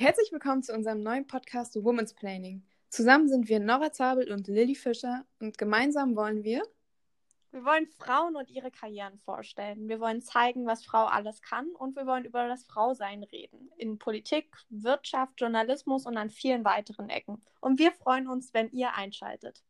Herzlich willkommen zu unserem neuen Podcast Women's Planning. Zusammen sind wir Nora Zabel und Lilly Fischer und gemeinsam wollen wir. Wir wollen Frauen und ihre Karrieren vorstellen. Wir wollen zeigen, was Frau alles kann und wir wollen über das Frausein reden. In Politik, Wirtschaft, Journalismus und an vielen weiteren Ecken. Und wir freuen uns, wenn ihr einschaltet.